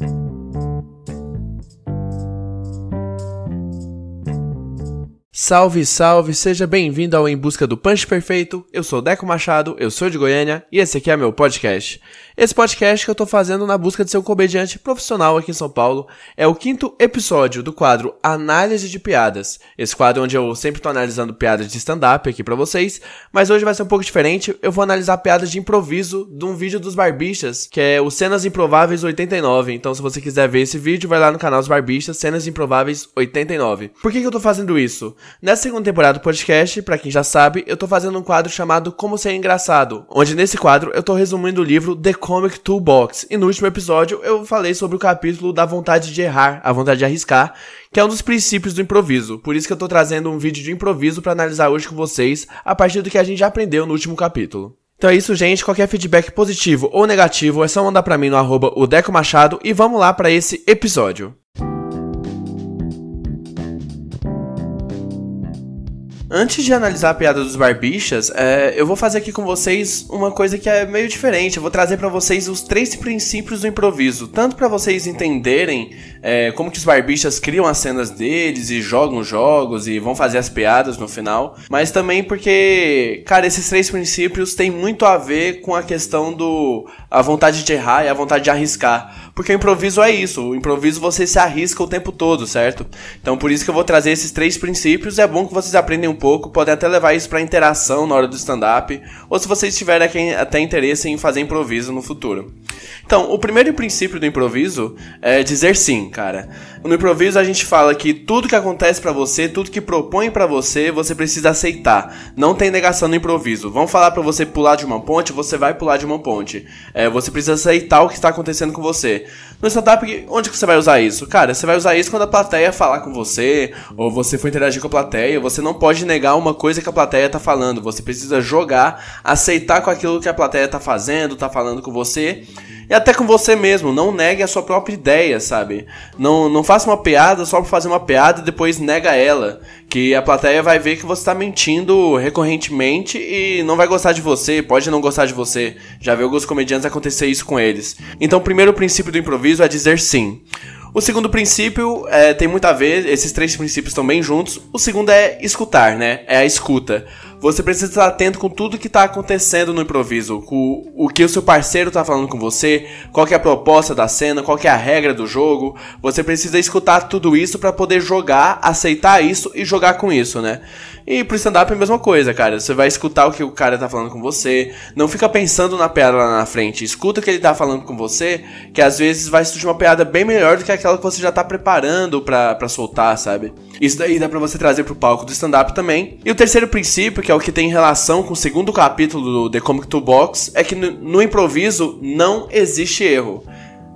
thank you. Salve, salve, seja bem-vindo ao Em Busca do Punch Perfeito. Eu sou Deco Machado, eu sou de Goiânia e esse aqui é meu podcast. Esse podcast que eu tô fazendo na busca de ser um comediante profissional aqui em São Paulo é o quinto episódio do quadro Análise de Piadas. Esse quadro onde eu sempre tô analisando piadas de stand-up aqui para vocês, mas hoje vai ser um pouco diferente. Eu vou analisar piadas de improviso de um vídeo dos Barbixas, que é o Cenas Improváveis 89. Então, se você quiser ver esse vídeo, vai lá no canal dos Barbixas, Cenas Improváveis 89. Por que, que eu tô fazendo isso? Nessa segunda temporada do podcast, para quem já sabe, eu tô fazendo um quadro chamado Como Ser Engraçado, onde nesse quadro eu tô resumindo o livro The Comic Toolbox. E no último episódio eu falei sobre o capítulo da vontade de errar, a vontade de arriscar, que é um dos princípios do improviso. Por isso que eu tô trazendo um vídeo de improviso para analisar hoje com vocês, a partir do que a gente já aprendeu no último capítulo. Então é isso, gente. Qualquer feedback positivo ou negativo é só mandar para mim no arroba o Deco Machado e vamos lá para esse episódio. Antes de analisar a piada dos barbichas, é, eu vou fazer aqui com vocês uma coisa que é meio diferente. Eu vou trazer para vocês os três princípios do improviso, tanto para vocês entenderem é, como que os barbichas criam as cenas deles e jogam jogos e vão fazer as piadas no final, mas também porque, cara, esses três princípios têm muito a ver com a questão do a vontade de errar e a vontade de arriscar, porque o improviso é isso. O improviso você se arrisca o tempo todo, certo? Então por isso que eu vou trazer esses três princípios. É bom que vocês aprendem um pouco, podem até levar isso para interação na hora do stand-up, ou se vocês tiverem até interesse em fazer improviso no futuro. Então, o primeiro princípio do improviso é dizer sim, cara. No improviso a gente fala que tudo que acontece para você, tudo que propõe para você, você precisa aceitar. Não tem negação no improviso. Vão falar para você pular de uma ponte, você vai pular de uma ponte. É, você precisa aceitar o que está acontecendo com você. No stand-up, onde que você vai usar isso? Cara, você vai usar isso quando a plateia falar com você, ou você for interagir com a plateia. Você não pode negar uma coisa que a plateia tá falando. Você precisa jogar, aceitar com aquilo que a plateia tá fazendo, tá falando com você. E até com você mesmo, não negue a sua própria ideia, sabe? Não, não faça uma piada só por fazer uma piada e depois nega ela. Que a plateia vai ver que você tá mentindo recorrentemente e não vai gostar de você, pode não gostar de você. Já vi alguns comediantes acontecer isso com eles. Então, o primeiro princípio do improviso é dizer sim. O segundo princípio é, tem muito a ver, esses três princípios estão bem juntos. O segundo é escutar, né? É a escuta. Você precisa estar atento com tudo que está acontecendo no improviso, com o que o seu parceiro está falando com você, qual é a proposta da cena, qual é a regra do jogo. Você precisa escutar tudo isso para poder jogar, aceitar isso e jogar com isso, né? E pro stand-up é a mesma coisa, cara. Você vai escutar o que o cara tá falando com você. Não fica pensando na piada lá na frente. Escuta o que ele tá falando com você, que às vezes vai surgir uma piada bem melhor do que aquela que você já tá preparando pra, pra soltar, sabe? Isso daí dá pra você trazer pro palco do stand-up também. E o terceiro princípio, que é o que tem relação com o segundo capítulo do The Comic Toolbox, é que no, no improviso não existe erro.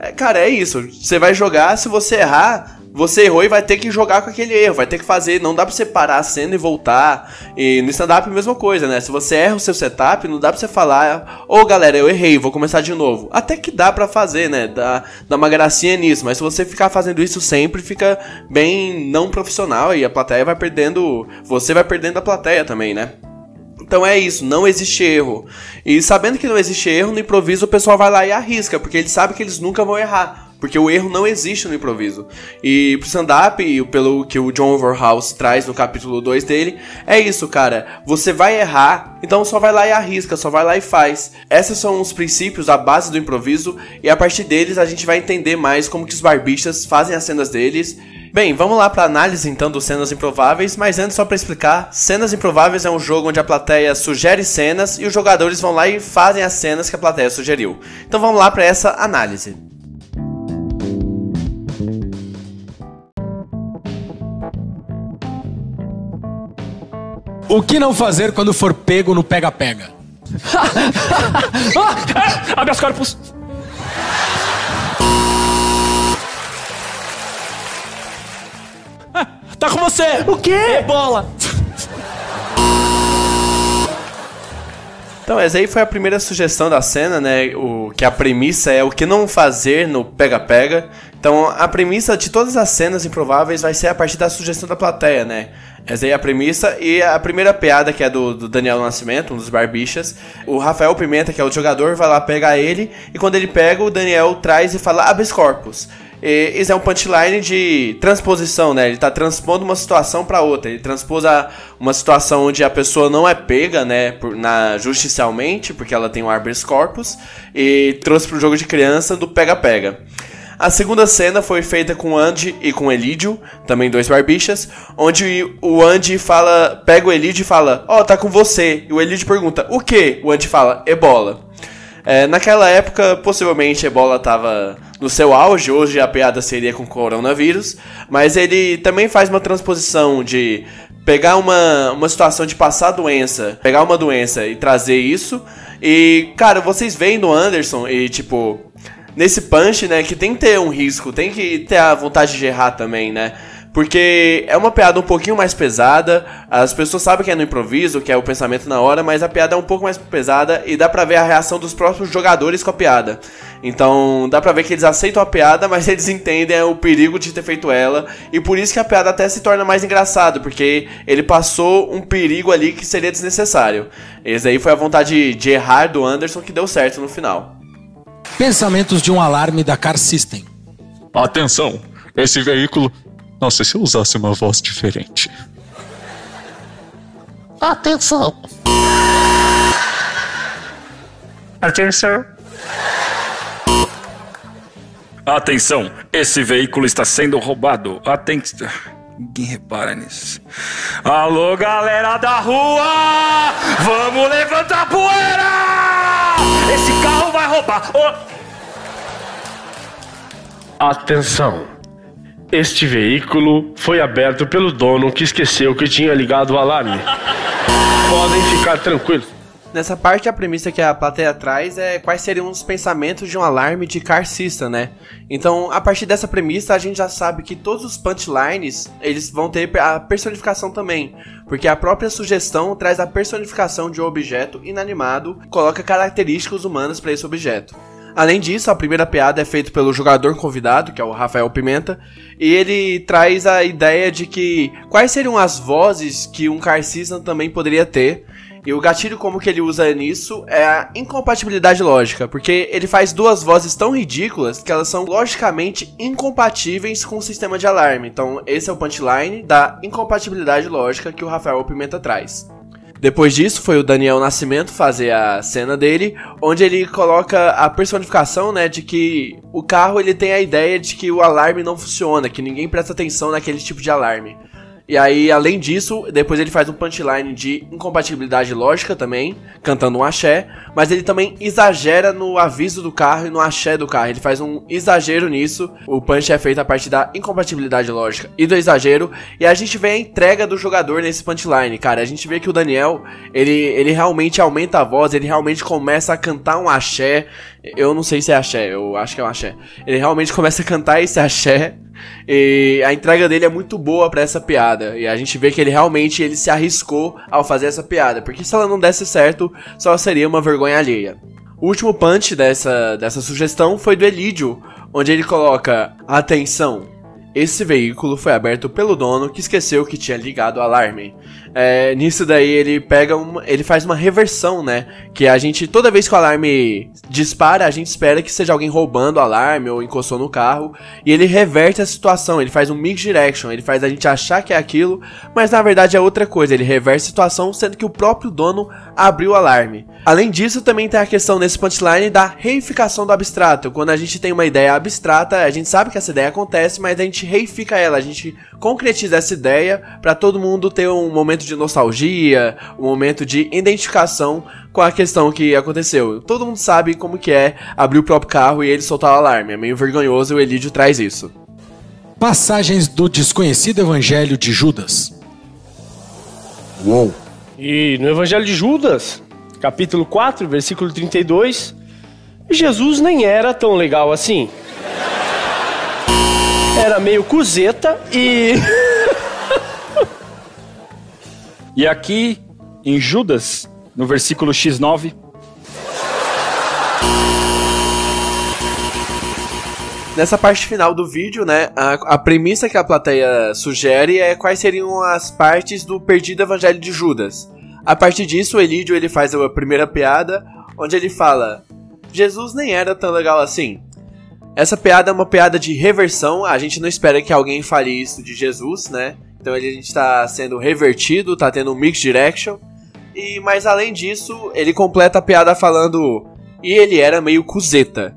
É, cara, é isso. Você vai jogar, se você errar, você errou e vai ter que jogar com aquele erro, vai ter que fazer, não dá pra você parar a cena e voltar. E no stand-up a mesma coisa, né? Se você erra o seu setup, não dá pra você falar, ô oh, galera, eu errei, vou começar de novo. Até que dá pra fazer, né? Dá, dá uma gracinha nisso, mas se você ficar fazendo isso sempre, fica bem não profissional e a plateia vai perdendo, você vai perdendo a plateia também, né? Então é isso, não existe erro. E sabendo que não existe erro, no improviso o pessoal vai lá e arrisca, porque eles sabem que eles nunca vão errar. Porque o erro não existe no improviso. E pro stand-up, pelo que o John Overhouse traz no capítulo 2 dele, é isso, cara. Você vai errar, então só vai lá e arrisca, só vai lá e faz. Esses são os princípios, a base do improviso, e a partir deles a gente vai entender mais como que os barbichas fazem as cenas deles. Bem, vamos lá para análise então dos cenas improváveis, mas antes só para explicar, cenas improváveis é um jogo onde a plateia sugere cenas e os jogadores vão lá e fazem as cenas que a plateia sugeriu. Então vamos lá para essa análise. O que não fazer quando for pego no pega-pega? ah, habeas corpus. Ah, tá com você! O quê? Bola! Então, essa aí foi a primeira sugestão da cena, né? O que a premissa é o que não fazer no pega-pega. Então, a premissa de todas as cenas improváveis vai ser a partir da sugestão da plateia, né? Essa aí é a premissa. E a primeira piada, que é do, do, Daniel Nascimento, um dos barbichas. O Rafael Pimenta, que é o jogador, vai lá pegar ele. E quando ele pega, o Daniel traz e fala habeas corpus. E esse é um punchline de transposição, né? Ele tá transpondo uma situação para outra. Ele transpôs a, uma situação onde a pessoa não é pega, né, por, na, justicialmente, porque ela tem um habeas corpus, e trouxe pro jogo de criança do pega-pega. A segunda cena foi feita com Andy e com Elidio, também dois barbichas, onde o Andy fala, pega o Elidio e fala: "Ó, oh, tá com você". E o Elidio pergunta: "O que?". O Andy fala: "Ebola". É, naquela época, possivelmente Ebola estava no seu auge, hoje a piada seria com coronavírus, mas ele também faz uma transposição de pegar uma, uma situação de passar doença, pegar uma doença e trazer isso. E, cara, vocês veem no Anderson e, tipo, nesse punch, né, que tem que ter um risco, tem que ter a vontade de errar também, né? Porque é uma piada um pouquinho mais pesada, as pessoas sabem que é no improviso, que é o pensamento na hora, mas a piada é um pouco mais pesada e dá pra ver a reação dos próprios jogadores com a piada. Então dá pra ver que eles aceitam a piada, mas eles entendem o perigo de ter feito ela, e por isso que a piada até se torna mais engraçada, porque ele passou um perigo ali que seria desnecessário. Esse aí foi a vontade de errar do Anderson que deu certo no final. Pensamentos de um alarme da Car System. Atenção! Esse veículo. Nossa, se eu usasse uma voz diferente. Atenção! Atenção! Atenção! Esse veículo está sendo roubado. Atenção! Ninguém repara nisso. Alô, galera da rua! Vamos levantar poeira! Esse carro vai roubar! Oh. Atenção! Este veículo foi aberto pelo dono que esqueceu que tinha ligado o alarme. Podem ficar tranquilos. Nessa parte, a premissa que a plateia traz é quais seriam os pensamentos de um alarme de car system, né? Então, a partir dessa premissa, a gente já sabe que todos os punchlines, eles vão ter a personificação também, porque a própria sugestão traz a personificação de um objeto inanimado, coloca características humanas para esse objeto. Além disso, a primeira piada é feita pelo jogador convidado, que é o Rafael Pimenta, e ele traz a ideia de que quais seriam as vozes que um car system também poderia ter, e o gatilho como que ele usa nisso é a incompatibilidade lógica, porque ele faz duas vozes tão ridículas que elas são logicamente incompatíveis com o sistema de alarme. Então, esse é o punchline da incompatibilidade lógica que o Rafael Pimenta traz. Depois disso, foi o Daniel Nascimento fazer a cena dele, onde ele coloca a personificação, né, de que o carro ele tem a ideia de que o alarme não funciona, que ninguém presta atenção naquele tipo de alarme. E aí, além disso, depois ele faz um punchline de incompatibilidade lógica também, cantando um axé, mas ele também exagera no aviso do carro e no axé do carro. Ele faz um exagero nisso. O punch é feito a partir da incompatibilidade lógica e do exagero, e a gente vê a entrega do jogador nesse punchline, cara. A gente vê que o Daniel, ele, ele realmente aumenta a voz, ele realmente começa a cantar um axé. Eu não sei se é axé, eu acho que é um axé. Ele realmente começa a cantar esse axé e a entrega dele é muito boa para essa piada. E a gente vê que ele realmente ele se arriscou ao fazer essa piada. Porque se ela não desse certo, só seria uma vergonha alheia. O último punch dessa, dessa sugestão foi do Elidio, onde ele coloca: Atenção, esse veículo foi aberto pelo dono que esqueceu que tinha ligado o alarme. É, nisso daí ele pega uma, ele faz uma reversão, né? Que a gente toda vez que o alarme dispara, a gente espera que seja alguém roubando o alarme ou encostou no carro, e ele reverte a situação, ele faz um mix direction, ele faz a gente achar que é aquilo, mas na verdade é outra coisa, ele reverte a situação sendo que o próprio dono abriu o alarme. Além disso, também tem a questão nesse punchline da reificação do abstrato. Quando a gente tem uma ideia abstrata, a gente sabe que essa ideia acontece, mas a gente reifica ela, a gente concretiza essa ideia para todo mundo ter um momento de nostalgia, um momento de identificação com a questão que aconteceu. Todo mundo sabe como que é abrir o próprio carro e ele soltar o alarme. É meio vergonhoso e o Elidio traz isso. Passagens do desconhecido evangelho de Judas. Uou. E no evangelho de Judas, capítulo 4, versículo 32, Jesus nem era tão legal assim. Era meio cuzeta e. e aqui, em Judas, no versículo X9. Nessa parte final do vídeo, né, a, a, premissa que a plateia sugere é quais seriam as partes do perdido evangelho de Judas. A partir disso, o Elídio ele faz a primeira piada, onde ele fala: Jesus nem era tão legal assim. Essa piada é uma piada de reversão, a gente não espera que alguém fale isso de Jesus, né? Então ele está sendo revertido, está tendo um mix direction. E mais além disso, ele completa a piada falando: "E ele era meio cuzeta".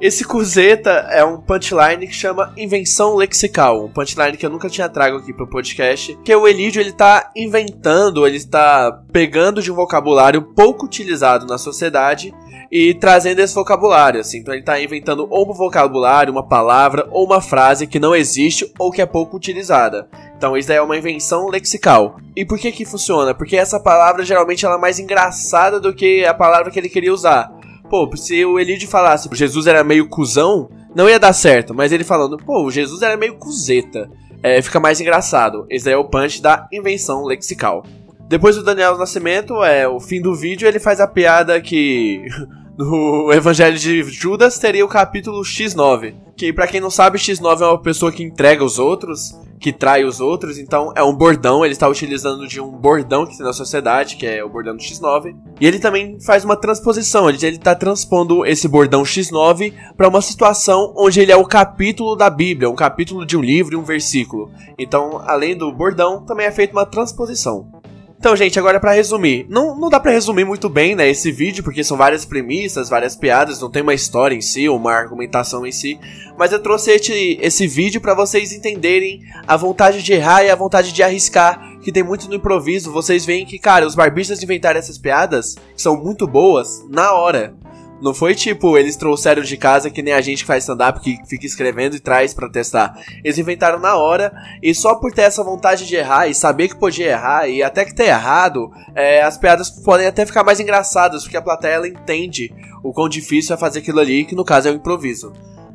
Esse cuzeta é um punchline que chama invenção lexical, um punchline que eu nunca tinha trago aqui pro podcast, que o Elídio ele tá inventando, ele está pegando de um vocabulário pouco utilizado na sociedade e trazendo esse vocabulário, assim. Então ele tá inventando ou um vocabulário, uma palavra ou uma frase que não existe ou que é pouco utilizada. Então isso é uma invenção lexical. E por que que funciona? Porque essa palavra geralmente ela é mais engraçada do que a palavra que ele queria usar. Pô, se o Elide falasse Jesus era meio cuzão, não ia dar certo. Mas ele falando, pô, Jesus era meio cuzeta. É, fica mais engraçado. Esse daí é o punch da invenção lexical. Depois do Daniel Nascimento, é o fim do vídeo, ele faz a piada que no Evangelho de Judas teria o capítulo X9, que para quem não sabe, X9 é uma pessoa que entrega os outros, que trai os outros, então é um bordão, ele está utilizando de um bordão que tem na sociedade, que é o bordão do X9. E ele também faz uma transposição, ele está transpondo esse bordão X9 para uma situação onde ele é o capítulo da Bíblia, um capítulo de um livro e um versículo. Então, além do bordão, também é feita uma transposição. Então, gente, agora para resumir. Não, não dá para resumir muito bem, né, esse vídeo, porque são várias premissas, várias piadas, não tem uma história em si, ou uma argumentação em si. Mas eu trouxe esse, esse vídeo para vocês entenderem a vontade de errar e a vontade de arriscar, que tem muito no improviso. Vocês veem que, cara, os barbistas inventaram essas piadas, que são muito boas, na hora. Não foi tipo, eles trouxeram de casa que nem a gente que faz stand-up, que fica escrevendo e traz para testar. Eles inventaram na hora, e só por ter essa vontade de errar e saber que podia errar, e até que ter errado, é, as piadas podem até ficar mais engraçadas, porque a plateia ela entende o quão difícil é fazer aquilo ali, que no caso é o improviso.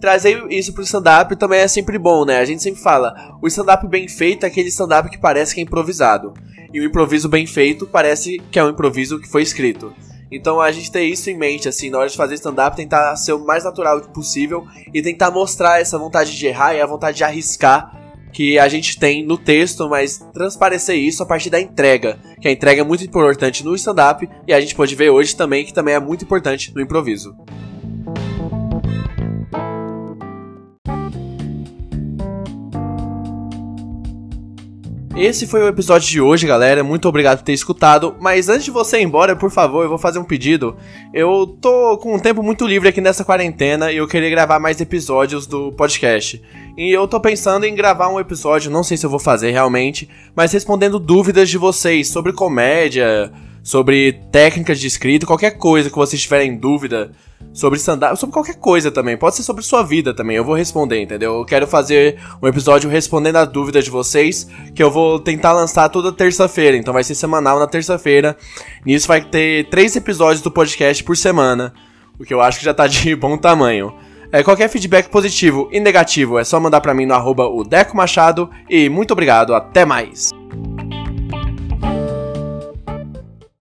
Trazer isso pro stand-up também é sempre bom, né? A gente sempre fala, o stand-up bem feito é aquele stand-up que parece que é improvisado. E o improviso bem feito parece que é um improviso que foi escrito. Então a gente tem isso em mente, assim, na hora de fazer stand-up, tentar ser o mais natural possível e tentar mostrar essa vontade de errar e a vontade de arriscar que a gente tem no texto, mas transparecer isso a partir da entrega, que a entrega é muito importante no stand-up e a gente pode ver hoje também que também é muito importante no improviso. Esse foi o episódio de hoje, galera. Muito obrigado por ter escutado. Mas antes de você ir embora, por favor, eu vou fazer um pedido. Eu tô com um tempo muito livre aqui nessa quarentena e eu queria gravar mais episódios do podcast. E eu tô pensando em gravar um episódio, não sei se eu vou fazer realmente, mas respondendo dúvidas de vocês sobre comédia, sobre técnicas de escrita, qualquer coisa que vocês tiverem dúvida sobre stand-up, sobre qualquer coisa também. Pode ser sobre sua vida também, eu vou responder, entendeu? Eu quero fazer um episódio respondendo a dúvidas de vocês, que eu vou tentar lançar toda terça-feira, então vai ser semanal na terça-feira. Nisso vai ter três episódios do podcast por semana, o que eu acho que já tá de bom tamanho. É, qualquer feedback positivo e negativo é só mandar pra mim no arroba o Deco Machado e muito obrigado, até mais!